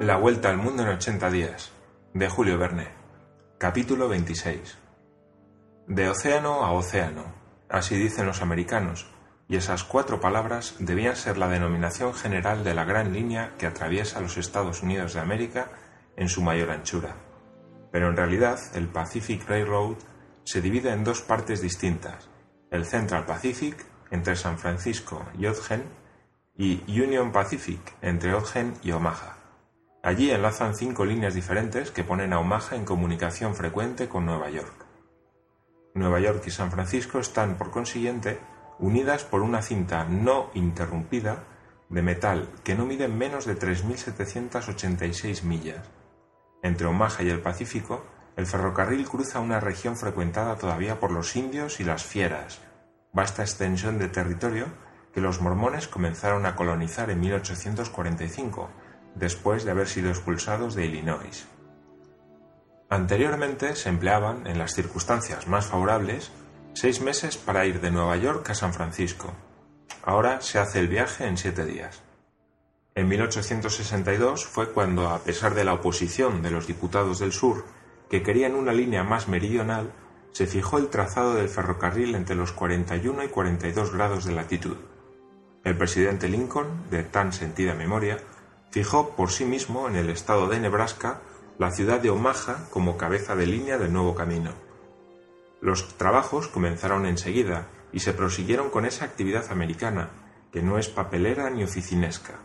La vuelta al mundo en 80 días, de Julio Verne. Capítulo 26. De océano a océano, así dicen los americanos, y esas cuatro palabras debían ser la denominación general de la gran línea que atraviesa los Estados Unidos de América en su mayor anchura. Pero en realidad el Pacific Railroad se divide en dos partes distintas, el Central Pacific, entre San Francisco y Ogden, y Union Pacific, entre Ogden y Omaha. Allí enlazan cinco líneas diferentes que ponen a Omaha en comunicación frecuente con Nueva York. Nueva York y San Francisco están, por consiguiente, unidas por una cinta no interrumpida de metal que no mide menos de 3.786 millas. Entre Omaha y el Pacífico, el ferrocarril cruza una región frecuentada todavía por los indios y las fieras, vasta extensión de territorio que los mormones comenzaron a colonizar en 1845 después de haber sido expulsados de Illinois. Anteriormente se empleaban, en las circunstancias más favorables, seis meses para ir de Nueva York a San Francisco. Ahora se hace el viaje en siete días. En 1862 fue cuando, a pesar de la oposición de los diputados del sur, que querían una línea más meridional, se fijó el trazado del ferrocarril entre los 41 y 42 grados de latitud. El presidente Lincoln, de tan sentida memoria, fijó por sí mismo en el estado de Nebraska la ciudad de Omaha como cabeza de línea del nuevo camino. Los trabajos comenzaron enseguida y se prosiguieron con esa actividad americana, que no es papelera ni oficinesca.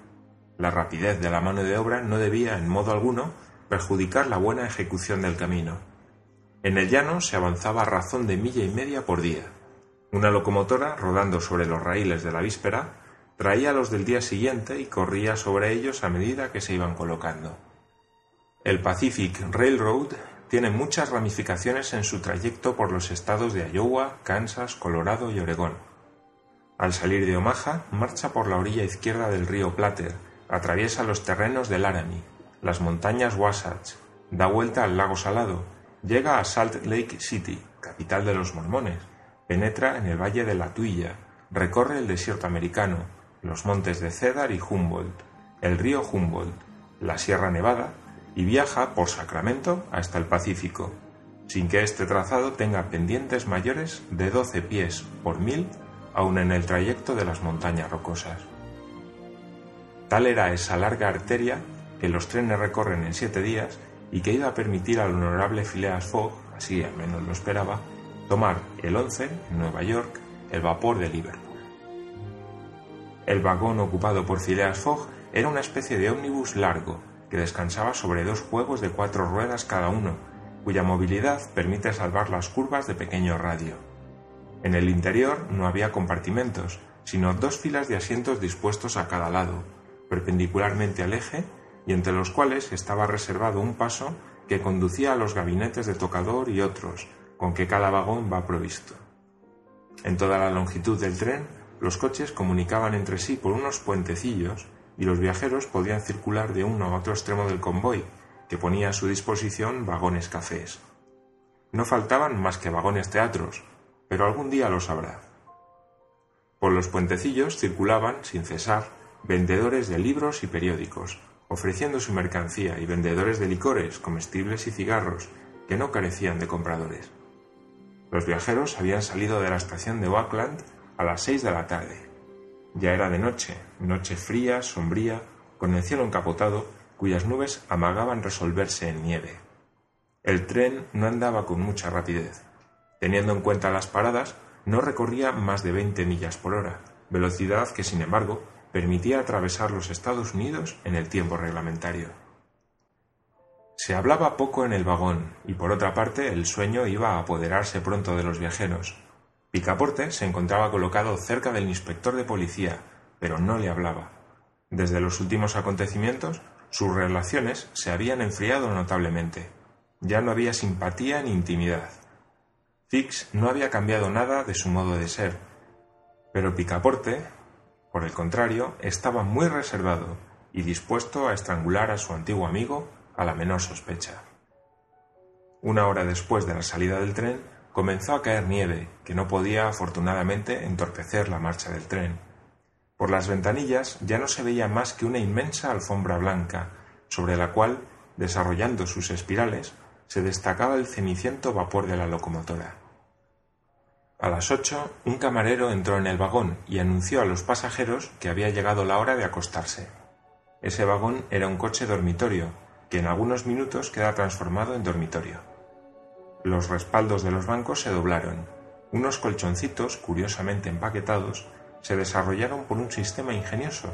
La rapidez de la mano de obra no debía en modo alguno perjudicar la buena ejecución del camino. En el llano se avanzaba a razón de milla y media por día. Una locomotora, rodando sobre los raíles de la víspera, traía los del día siguiente y corría sobre ellos a medida que se iban colocando. El Pacific Railroad tiene muchas ramificaciones en su trayecto por los estados de Iowa, Kansas, Colorado y Oregón. Al salir de Omaha, marcha por la orilla izquierda del río Platter, atraviesa los terrenos del Laramie, las montañas Wasatch, da vuelta al lago Salado, llega a Salt Lake City, capital de los mormones, penetra en el valle de la Tuilla, recorre el desierto americano, los montes de Cedar y Humboldt, el río Humboldt, la Sierra Nevada y viaja por Sacramento hasta el Pacífico, sin que este trazado tenga pendientes mayores de 12 pies por mil aun en el trayecto de las montañas rocosas. Tal era esa larga arteria que los trenes recorren en siete días y que iba a permitir al honorable Phileas Fogg, así al menos lo esperaba, tomar el 11 en Nueva York el vapor de Liverpool. El vagón ocupado por Phileas Fogg era una especie de ómnibus largo que descansaba sobre dos juegos de cuatro ruedas cada uno, cuya movilidad permite salvar las curvas de pequeño radio. En el interior no había compartimentos, sino dos filas de asientos dispuestos a cada lado, perpendicularmente al eje, y entre los cuales estaba reservado un paso que conducía a los gabinetes de tocador y otros, con que cada vagón va provisto. En toda la longitud del tren los coches comunicaban entre sí por unos puentecillos y los viajeros podían circular de uno a otro extremo del convoy, que ponía a su disposición vagones cafés. No faltaban más que vagones teatros, pero algún día lo sabrá. Por los puentecillos circulaban, sin cesar, vendedores de libros y periódicos, ofreciendo su mercancía y vendedores de licores, comestibles y cigarros, que no carecían de compradores. Los viajeros habían salido de la estación de Oakland a las seis de la tarde. Ya era de noche, noche fría, sombría, con el cielo encapotado, cuyas nubes amagaban resolverse en nieve. El tren no andaba con mucha rapidez. Teniendo en cuenta las paradas, no recorría más de veinte millas por hora, velocidad que, sin embargo, permitía atravesar los Estados Unidos en el tiempo reglamentario. Se hablaba poco en el vagón, y por otra parte el sueño iba a apoderarse pronto de los viajeros. Picaporte se encontraba colocado cerca del inspector de policía, pero no le hablaba. Desde los últimos acontecimientos, sus relaciones se habían enfriado notablemente. Ya no había simpatía ni intimidad. Fix no había cambiado nada de su modo de ser, pero Picaporte, por el contrario, estaba muy reservado y dispuesto a estrangular a su antiguo amigo a la menor sospecha. Una hora después de la salida del tren, comenzó a caer nieve, que no podía afortunadamente entorpecer la marcha del tren. Por las ventanillas ya no se veía más que una inmensa alfombra blanca, sobre la cual, desarrollando sus espirales, se destacaba el ceniciento vapor de la locomotora. A las ocho, un camarero entró en el vagón y anunció a los pasajeros que había llegado la hora de acostarse. Ese vagón era un coche dormitorio, que en algunos minutos queda transformado en dormitorio. Los respaldos de los bancos se doblaron. Unos colchoncitos, curiosamente empaquetados, se desarrollaron por un sistema ingenioso.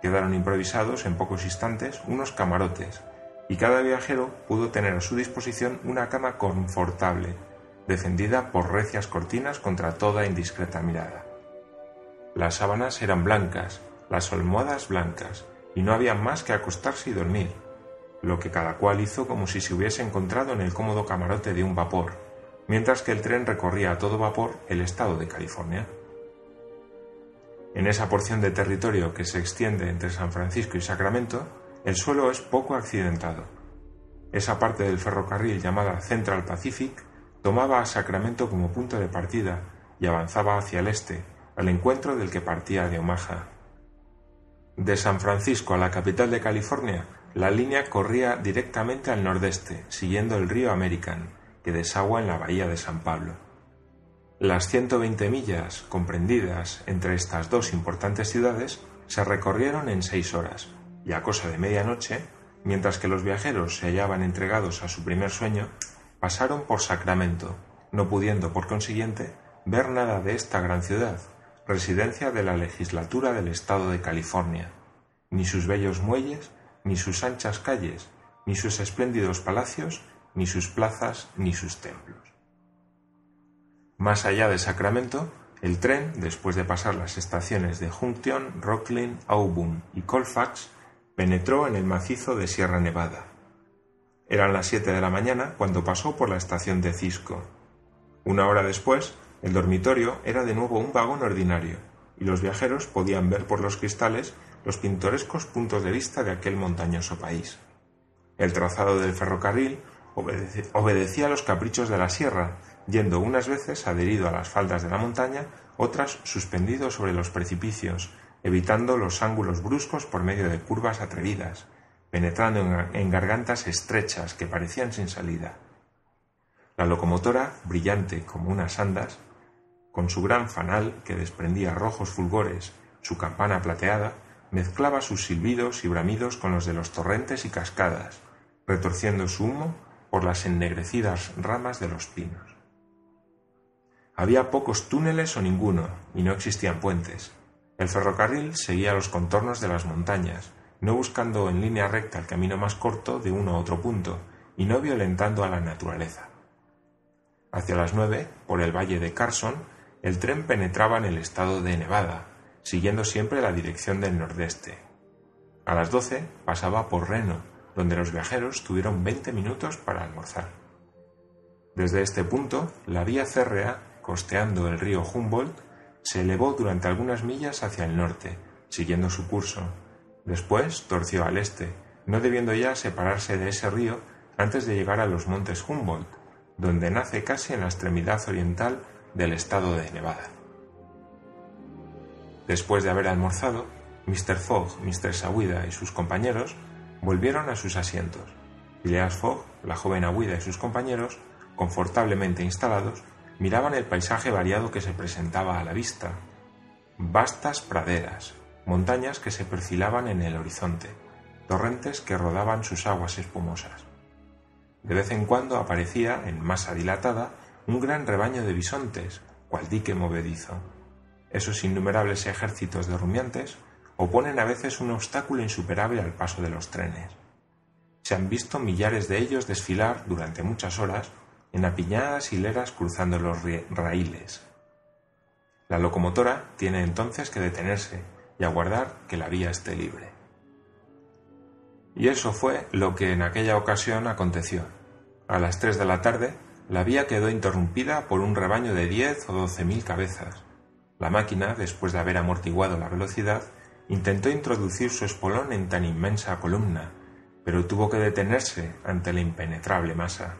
Quedaron improvisados en pocos instantes unos camarotes, y cada viajero pudo tener a su disposición una cama confortable, defendida por recias cortinas contra toda indiscreta mirada. Las sábanas eran blancas, las almohadas blancas, y no había más que acostarse y dormir, lo que cada cual hizo como si se hubiese encontrado en el cómodo camarote de un vapor, mientras que el tren recorría a todo vapor el estado de California. En esa porción de territorio que se extiende entre San Francisco y Sacramento, el suelo es poco accidentado. Esa parte del ferrocarril llamada Central Pacific tomaba a Sacramento como punto de partida y avanzaba hacia el este, al encuentro del que partía de Omaha. De San Francisco a la capital de California, la línea corría directamente al nordeste, siguiendo el río American, que desagua en la bahía de San Pablo. Las 120 millas comprendidas entre estas dos importantes ciudades se recorrieron en seis horas, y a cosa de medianoche, mientras que los viajeros se hallaban entregados a su primer sueño, pasaron por Sacramento, no pudiendo, por consiguiente, ver nada de esta gran ciudad, residencia de la legislatura del estado de California, ni sus bellos muelles, ni sus anchas calles, ni sus espléndidos palacios, ni sus plazas, ni sus templos. Más allá de Sacramento, el tren, después de pasar las estaciones de Junction, Rocklin, Aubun y Colfax, penetró en el macizo de Sierra Nevada. Eran las siete de la mañana cuando pasó por la estación de Cisco. Una hora después, el dormitorio era de nuevo un vagón ordinario, y los viajeros podían ver por los cristales los pintorescos puntos de vista de aquel montañoso país. El trazado del ferrocarril obedecía a los caprichos de la sierra, yendo unas veces adherido a las faldas de la montaña, otras suspendido sobre los precipicios, evitando los ángulos bruscos por medio de curvas atrevidas, penetrando en gargantas estrechas que parecían sin salida. La locomotora, brillante como unas andas, con su gran fanal que desprendía rojos fulgores, su campana plateada, mezclaba sus silbidos y bramidos con los de los torrentes y cascadas, retorciendo su humo por las ennegrecidas ramas de los pinos. Había pocos túneles o ninguno, y no existían puentes. El ferrocarril seguía los contornos de las montañas, no buscando en línea recta el camino más corto de uno a otro punto, y no violentando a la naturaleza. Hacia las nueve, por el valle de Carson, el tren penetraba en el estado de Nevada, siguiendo siempre la dirección del nordeste. A las doce pasaba por Reno, donde los viajeros tuvieron veinte minutos para almorzar. Desde este punto, la vía férrea, costeando el río Humboldt, se elevó durante algunas millas hacia el norte, siguiendo su curso. Después torció al este, no debiendo ya separarse de ese río antes de llegar a los montes Humboldt, donde nace casi en la extremidad oriental del estado de Nevada. Después de haber almorzado, Mr. Fogg, Mr. Sawida y sus compañeros volvieron a sus asientos. Phileas Fogg, la joven Aguida y sus compañeros, confortablemente instalados, miraban el paisaje variado que se presentaba a la vista. Vastas praderas, montañas que se perfilaban en el horizonte, torrentes que rodaban sus aguas espumosas. De vez en cuando aparecía, en masa dilatada, un gran rebaño de bisontes, cual dique movedizo. Esos innumerables ejércitos de rumiantes oponen a veces un obstáculo insuperable al paso de los trenes. Se han visto millares de ellos desfilar durante muchas horas en apiñadas hileras cruzando los raíles. La locomotora tiene entonces que detenerse y aguardar que la vía esté libre. Y eso fue lo que en aquella ocasión aconteció. A las tres de la tarde, la vía quedó interrumpida por un rebaño de diez o doce mil cabezas, la máquina, después de haber amortiguado la velocidad, intentó introducir su espolón en tan inmensa columna, pero tuvo que detenerse ante la impenetrable masa.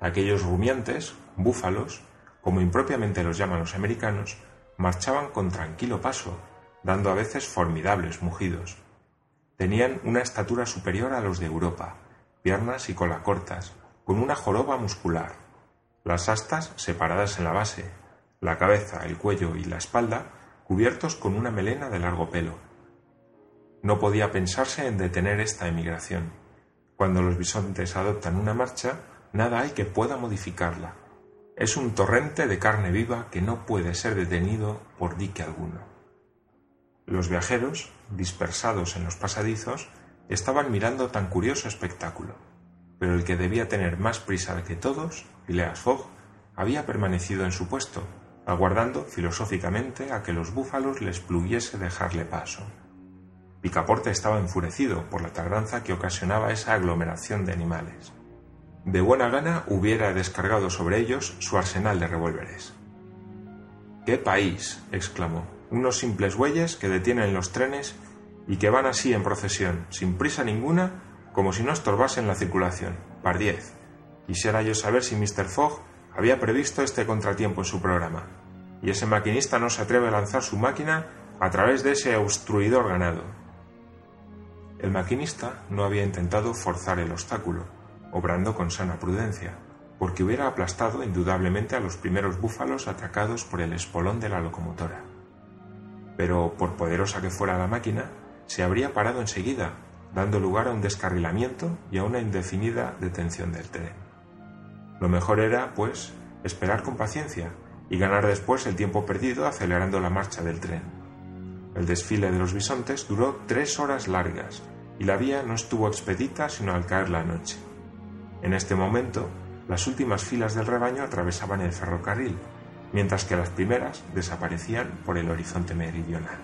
Aquellos rumiantes, búfalos, como impropiamente los llaman los americanos, marchaban con tranquilo paso, dando a veces formidables mugidos. Tenían una estatura superior a los de Europa, piernas y cola cortas, con una joroba muscular, las astas separadas en la base, la cabeza, el cuello y la espalda cubiertos con una melena de largo pelo. No podía pensarse en detener esta emigración. Cuando los bisontes adoptan una marcha, nada hay que pueda modificarla. Es un torrente de carne viva que no puede ser detenido por dique alguno. Los viajeros, dispersados en los pasadizos, estaban mirando tan curioso espectáculo, pero el que debía tener más prisa que todos, Phileas Fogg, había permanecido en su puesto, aguardando filosóficamente a que los búfalos les pluguiese dejarle paso. Picaporte estaba enfurecido por la tardanza que ocasionaba esa aglomeración de animales. De buena gana hubiera descargado sobre ellos su arsenal de revólveres. ¡Qué país! exclamó. Unos simples bueyes que detienen los trenes y que van así en procesión, sin prisa ninguna, como si no estorbasen la circulación. Pardiez. Quisiera yo saber si Mr. Fogg había previsto este contratiempo en su programa, y ese maquinista no se atreve a lanzar su máquina a través de ese obstruidor ganado. El maquinista no había intentado forzar el obstáculo, obrando con sana prudencia, porque hubiera aplastado indudablemente a los primeros búfalos atracados por el espolón de la locomotora. Pero, por poderosa que fuera la máquina, se habría parado enseguida, dando lugar a un descarrilamiento y a una indefinida detención del tren. Lo mejor era, pues, esperar con paciencia y ganar después el tiempo perdido acelerando la marcha del tren. El desfile de los bisontes duró tres horas largas y la vía no estuvo expedita sino al caer la noche. En este momento, las últimas filas del rebaño atravesaban el ferrocarril, mientras que las primeras desaparecían por el horizonte meridional.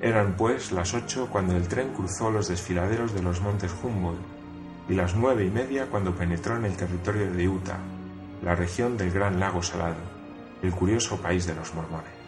Eran pues las ocho cuando el tren cruzó los desfiladeros de los montes Humboldt y las nueve y media cuando penetró en el territorio de Utah, la región del Gran Lago Salado, el curioso país de los mormones.